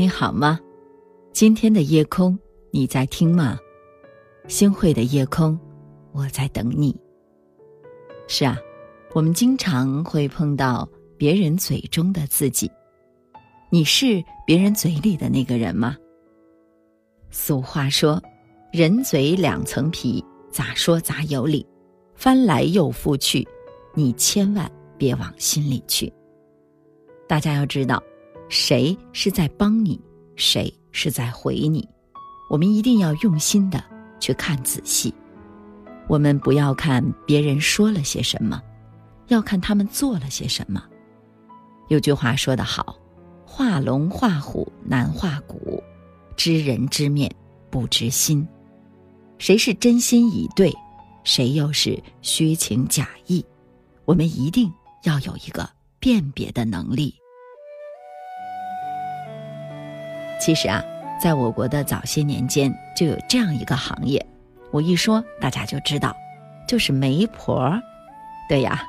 你好吗？今天的夜空，你在听吗？星汇的夜空，我在等你。是啊，我们经常会碰到别人嘴中的自己，你是别人嘴里的那个人吗？俗话说，人嘴两层皮，咋说咋有理，翻来又覆去，你千万别往心里去。大家要知道。谁是在帮你，谁是在回你？我们一定要用心的去看仔细。我们不要看别人说了些什么，要看他们做了些什么。有句话说得好：“画龙画虎难画骨，知人知面不知心。”谁是真心以对，谁又是虚情假意？我们一定要有一个辨别的能力。其实啊，在我国的早些年间就有这样一个行业，我一说大家就知道，就是媒婆。对呀，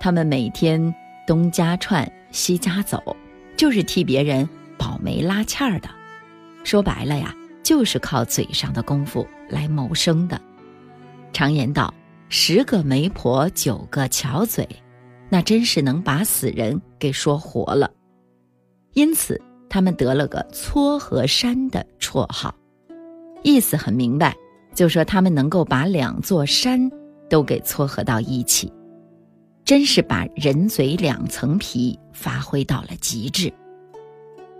他们每天东家串西家走，就是替别人保媒拉纤儿的。说白了呀，就是靠嘴上的功夫来谋生的。常言道，十个媒婆九个巧嘴，那真是能把死人给说活了。因此。他们得了个“撮合山”的绰号，意思很明白，就说他们能够把两座山都给撮合到一起，真是把人嘴两层皮发挥到了极致。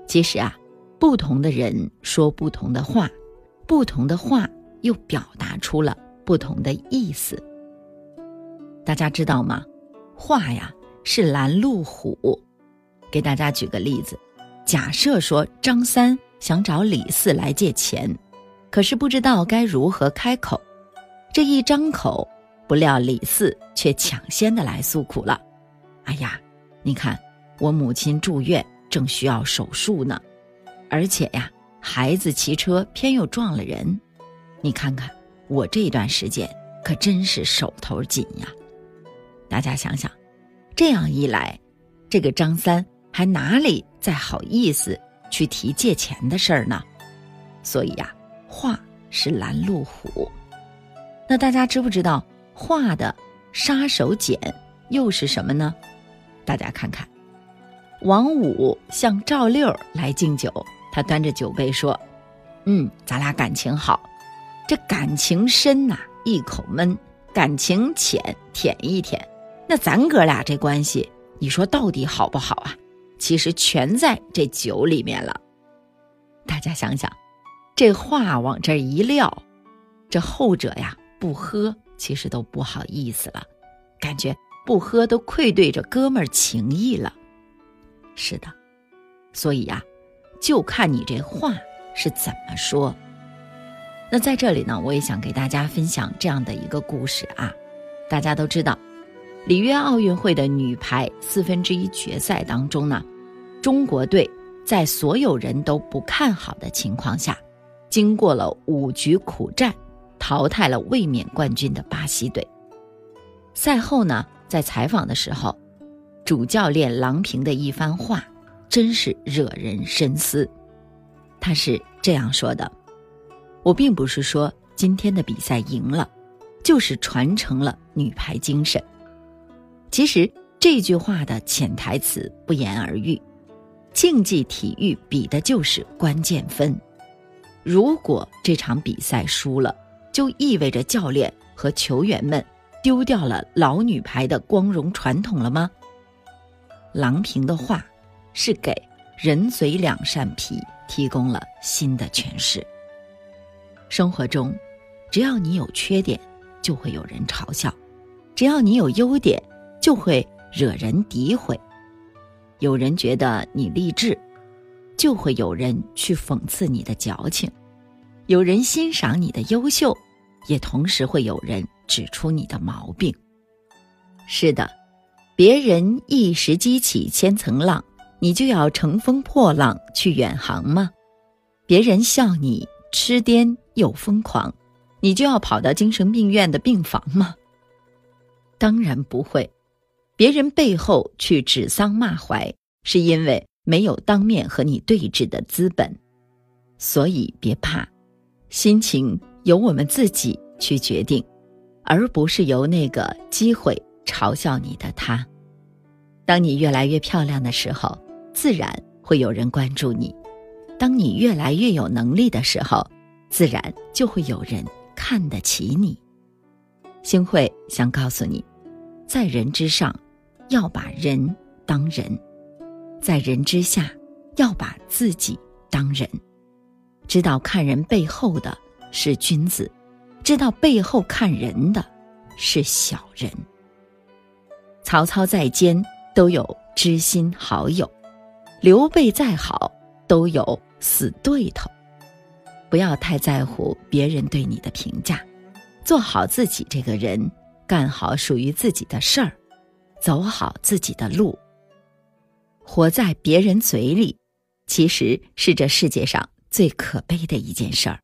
其实啊，不同的人说不同的话，不同的话又表达出了不同的意思。大家知道吗？话呀是拦路虎。给大家举个例子。假设说张三想找李四来借钱，可是不知道该如何开口，这一张口，不料李四却抢先的来诉苦了：“哎呀，你看我母亲住院，正需要手术呢，而且呀，孩子骑车偏又撞了人，你看看我这段时间可真是手头紧呀。”大家想想，这样一来，这个张三。还哪里再好意思去提借钱的事儿呢？所以呀，话是拦路虎。那大家知不知道话的杀手锏又是什么呢？大家看看，王五向赵六来敬酒，他端着酒杯说：“嗯，咱俩感情好，这感情深呐，一口闷；感情浅，舔一舔。那咱哥俩这关系，你说到底好不好啊？”其实全在这酒里面了。大家想想，这话往这一撂，这后者呀不喝，其实都不好意思了，感觉不喝都愧对着哥们儿情谊了。是的，所以呀，就看你这话是怎么说。那在这里呢，我也想给大家分享这样的一个故事啊。大家都知道。里约奥运会的女排四分之一决赛当中呢，中国队在所有人都不看好的情况下，经过了五局苦战，淘汰了卫冕冠军的巴西队。赛后呢，在采访的时候，主教练郎平的一番话，真是惹人深思。他是这样说的：“我并不是说今天的比赛赢了，就是传承了女排精神。”其实这句话的潜台词不言而喻，竞技体育比的就是关键分。如果这场比赛输了，就意味着教练和球员们丢掉了老女排的光荣传统了吗？郎平的话是给人嘴两扇皮提供了新的诠释。生活中，只要你有缺点，就会有人嘲笑；只要你有优点，就会惹人诋毁，有人觉得你励志，就会有人去讽刺你的矫情；有人欣赏你的优秀，也同时会有人指出你的毛病。是的，别人一时激起千层浪，你就要乘风破浪去远航吗？别人笑你痴癫又疯狂，你就要跑到精神病院的病房吗？当然不会。别人背后去指桑骂槐，是因为没有当面和你对峙的资本，所以别怕，心情由我们自己去决定，而不是由那个机会嘲笑你的他。当你越来越漂亮的时候，自然会有人关注你；当你越来越有能力的时候，自然就会有人看得起你。星慧想告诉你，在人之上，要把人当人。在人之下，要把自己当人，知道看人背后的是君子，知道背后看人的是小人。曹操再奸都有知心好友，刘备再好都有死对头。不要太在乎别人对你的评价，做好自己这个人，干好属于自己的事儿，走好自己的路。活在别人嘴里，其实是这世界上最可悲的一件事儿。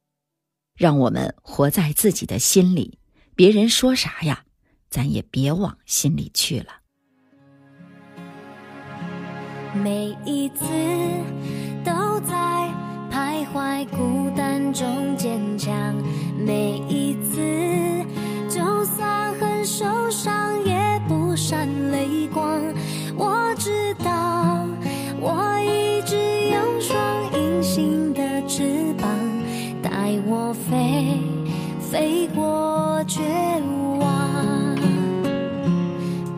让我们活在自己的心里，别人说啥呀，咱也别往心里去了。每一次都在徘徊孤单中坚强，每一次飞过绝望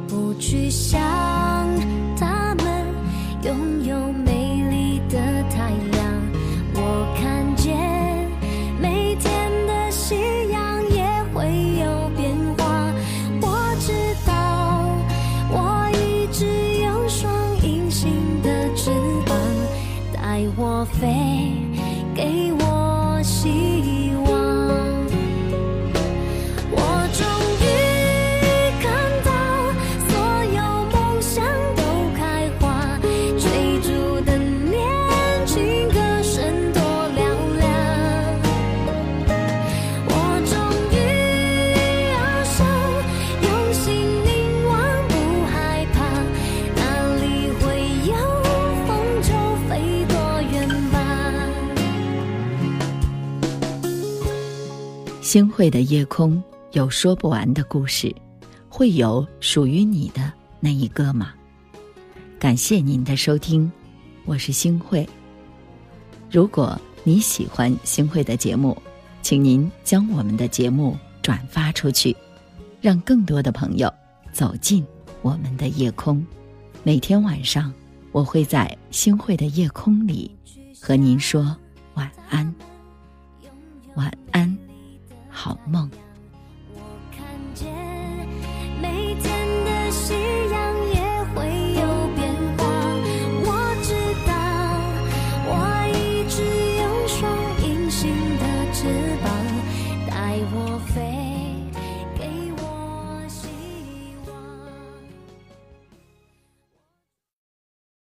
不去想他们拥有星汇的夜空有说不完的故事，会有属于你的那一个吗？感谢您的收听，我是星汇。如果你喜欢星汇的节目，请您将我们的节目转发出去，让更多的朋友走进我们的夜空。每天晚上，我会在星汇的夜空里和您说晚安，晚安好梦。